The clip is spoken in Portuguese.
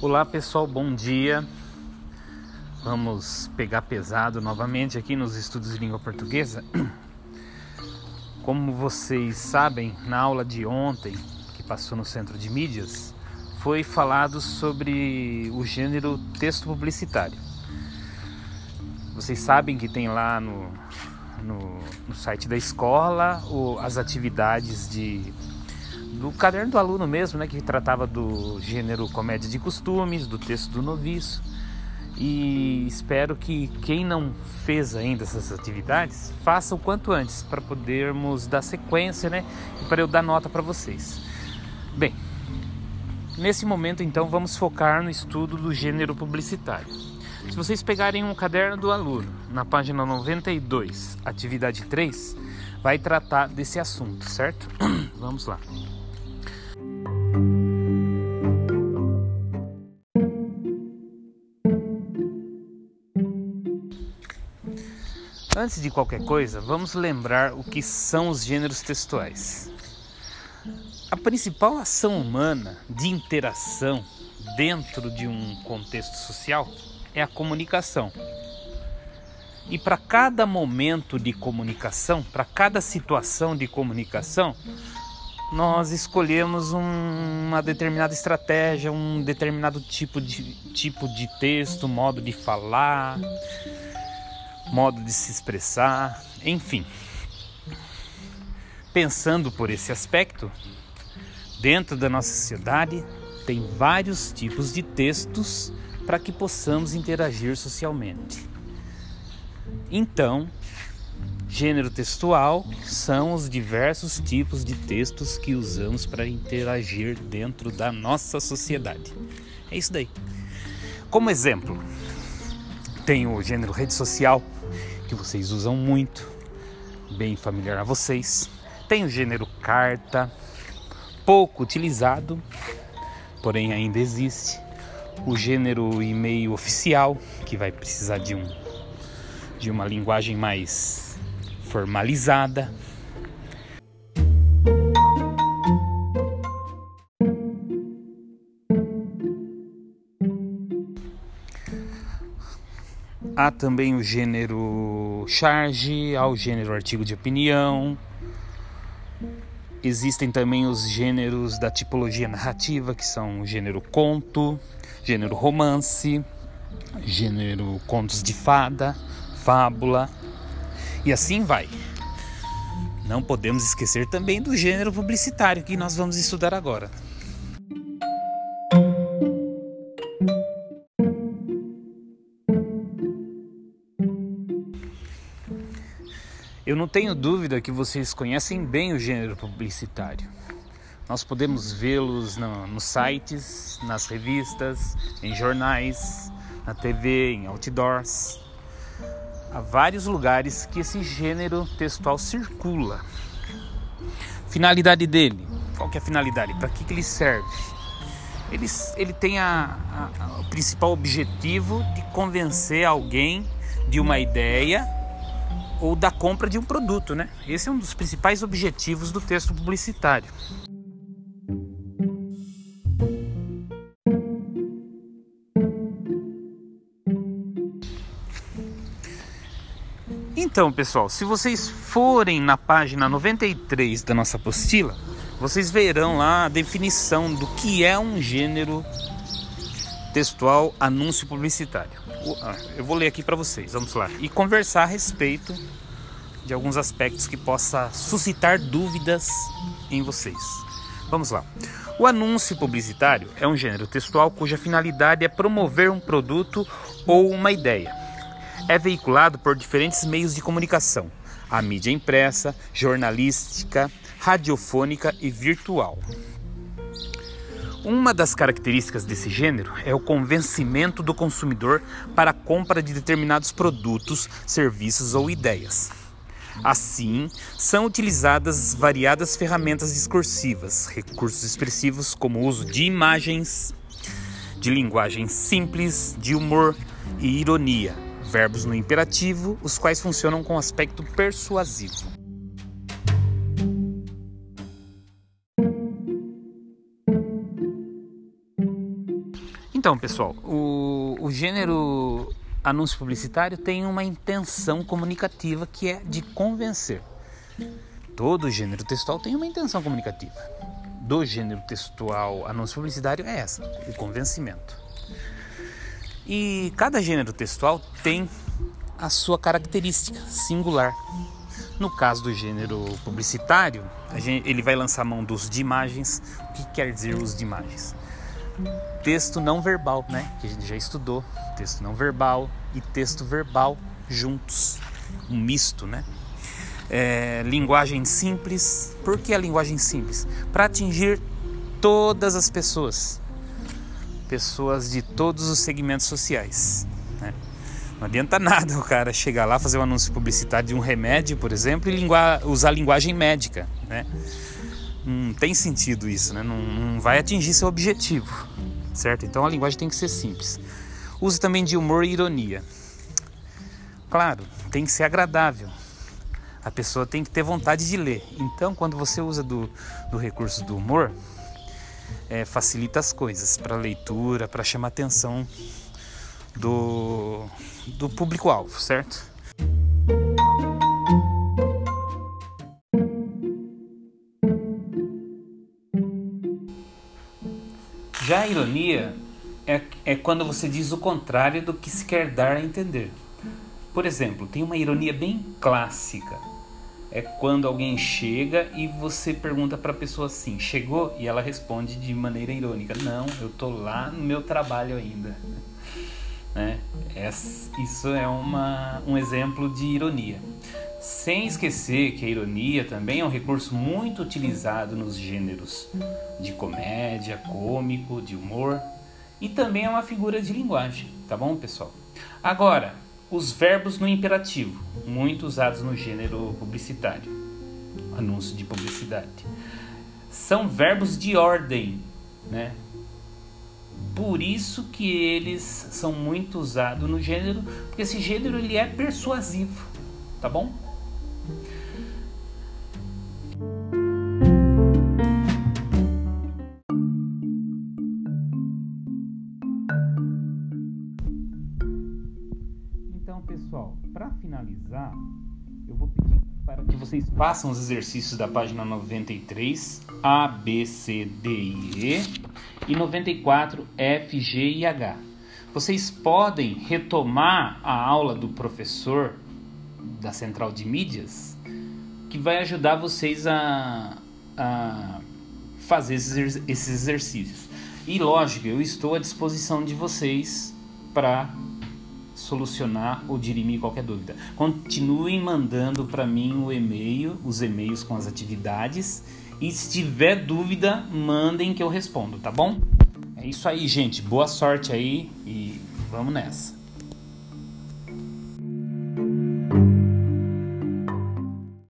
Olá pessoal, bom dia. Vamos pegar pesado novamente aqui nos estudos de língua portuguesa. Como vocês sabem, na aula de ontem, que passou no Centro de Mídias, foi falado sobre o gênero texto publicitário. Vocês sabem que tem lá no, no, no site da escola o, as atividades de do caderno do aluno mesmo, né, que tratava do gênero comédia de costumes, do texto do noviço. E espero que quem não fez ainda essas atividades faça o quanto antes para podermos dar sequência, né, e para eu dar nota para vocês. Bem, nesse momento então vamos focar no estudo do gênero publicitário. Se vocês pegarem um caderno do aluno, na página 92, atividade 3, vai tratar desse assunto, certo? Vamos lá. Antes de qualquer coisa, vamos lembrar o que são os gêneros textuais. A principal ação humana de interação dentro de um contexto social é a comunicação. E para cada momento de comunicação, para cada situação de comunicação, nós escolhemos um, uma determinada estratégia, um determinado tipo de, tipo de texto, modo de falar, modo de se expressar, enfim. Pensando por esse aspecto, dentro da nossa sociedade tem vários tipos de textos para que possamos interagir socialmente. Então, Gênero textual são os diversos tipos de textos que usamos para interagir dentro da nossa sociedade. É isso daí. Como exemplo, tem o gênero rede social, que vocês usam muito, bem familiar a vocês. Tem o gênero carta, pouco utilizado, porém ainda existe. O gênero e-mail oficial, que vai precisar de um de uma linguagem mais formalizada. Há também o gênero charge, há o gênero artigo de opinião. Existem também os gêneros da tipologia narrativa, que são o gênero conto, gênero romance, gênero contos de fada, fábula, e assim vai. Não podemos esquecer também do gênero publicitário que nós vamos estudar agora. Eu não tenho dúvida que vocês conhecem bem o gênero publicitário. Nós podemos vê-los no, nos sites, nas revistas, em jornais, na TV, em outdoors há vários lugares que esse gênero textual circula. Finalidade dele, qual que é a finalidade? Para que, que ele serve? Ele, ele tem a, a, o principal objetivo de convencer alguém de uma ideia ou da compra de um produto, né? Esse é um dos principais objetivos do texto publicitário. Então, pessoal, se vocês forem na página 93 da nossa apostila, vocês verão lá a definição do que é um gênero textual anúncio publicitário. Ah, eu vou ler aqui para vocês, vamos lá, e conversar a respeito de alguns aspectos que possa suscitar dúvidas em vocês. Vamos lá. O anúncio publicitário é um gênero textual cuja finalidade é promover um produto ou uma ideia é veiculado por diferentes meios de comunicação: a mídia impressa, jornalística, radiofônica e virtual. Uma das características desse gênero é o convencimento do consumidor para a compra de determinados produtos, serviços ou ideias. Assim, são utilizadas variadas ferramentas discursivas, recursos expressivos como o uso de imagens, de linguagem simples, de humor e ironia, verbos no imperativo, os quais funcionam com aspecto persuasivo. Então, pessoal, o, o gênero anúncio publicitário tem uma intenção comunicativa que é de convencer. Todo gênero textual tem uma intenção comunicativa. Do gênero textual anúncio publicitário é essa, o convencimento. E cada gênero textual tem a sua característica singular. No caso do gênero publicitário, gente, ele vai lançar mão do uso de imagens. O que quer dizer uso de imagens? Texto não verbal, né? Que a gente já estudou. Texto não verbal e texto verbal juntos. Um misto, né? É, linguagem simples. Por que a linguagem simples? Para atingir todas as pessoas. Pessoas de todos os segmentos sociais. Né? Não adianta nada o cara chegar lá, fazer um anúncio publicitário de um remédio, por exemplo, e usar linguagem médica. Né? Não tem sentido isso, né? não, não vai atingir seu objetivo, certo? Então a linguagem tem que ser simples. Use também de humor e ironia. Claro, tem que ser agradável. A pessoa tem que ter vontade de ler. Então, quando você usa do, do recurso do humor, é, facilita as coisas para leitura, para chamar atenção do, do público-alvo, certo? Já a ironia é, é quando você diz o contrário do que se quer dar a entender. Por exemplo, tem uma ironia bem clássica. É quando alguém chega e você pergunta para a pessoa assim: chegou? E ela responde de maneira irônica: não, eu tô lá no meu trabalho ainda. Né? Isso é uma, um exemplo de ironia. Sem esquecer que a ironia também é um recurso muito utilizado nos gêneros de comédia, cômico, de humor e também é uma figura de linguagem, tá bom, pessoal? Agora, os verbos no imperativo, muito usados no gênero publicitário, anúncio de publicidade, são verbos de ordem, né? Por isso que eles são muito usados no gênero, porque esse gênero ele é persuasivo, tá bom? Finalizar, eu vou pedir para que vocês façam os exercícios da página 93, A, B, C, D e E e 94 F, G e H. Vocês podem retomar a aula do professor da central de mídias que vai ajudar vocês a, a fazer esses, esses exercícios. E lógico, eu estou à disposição de vocês para solucionar ou dirimir qualquer dúvida. Continuem mandando para mim o e-mail, os e-mails com as atividades e se tiver dúvida, mandem que eu respondo, tá bom? É isso aí, gente. Boa sorte aí e vamos nessa.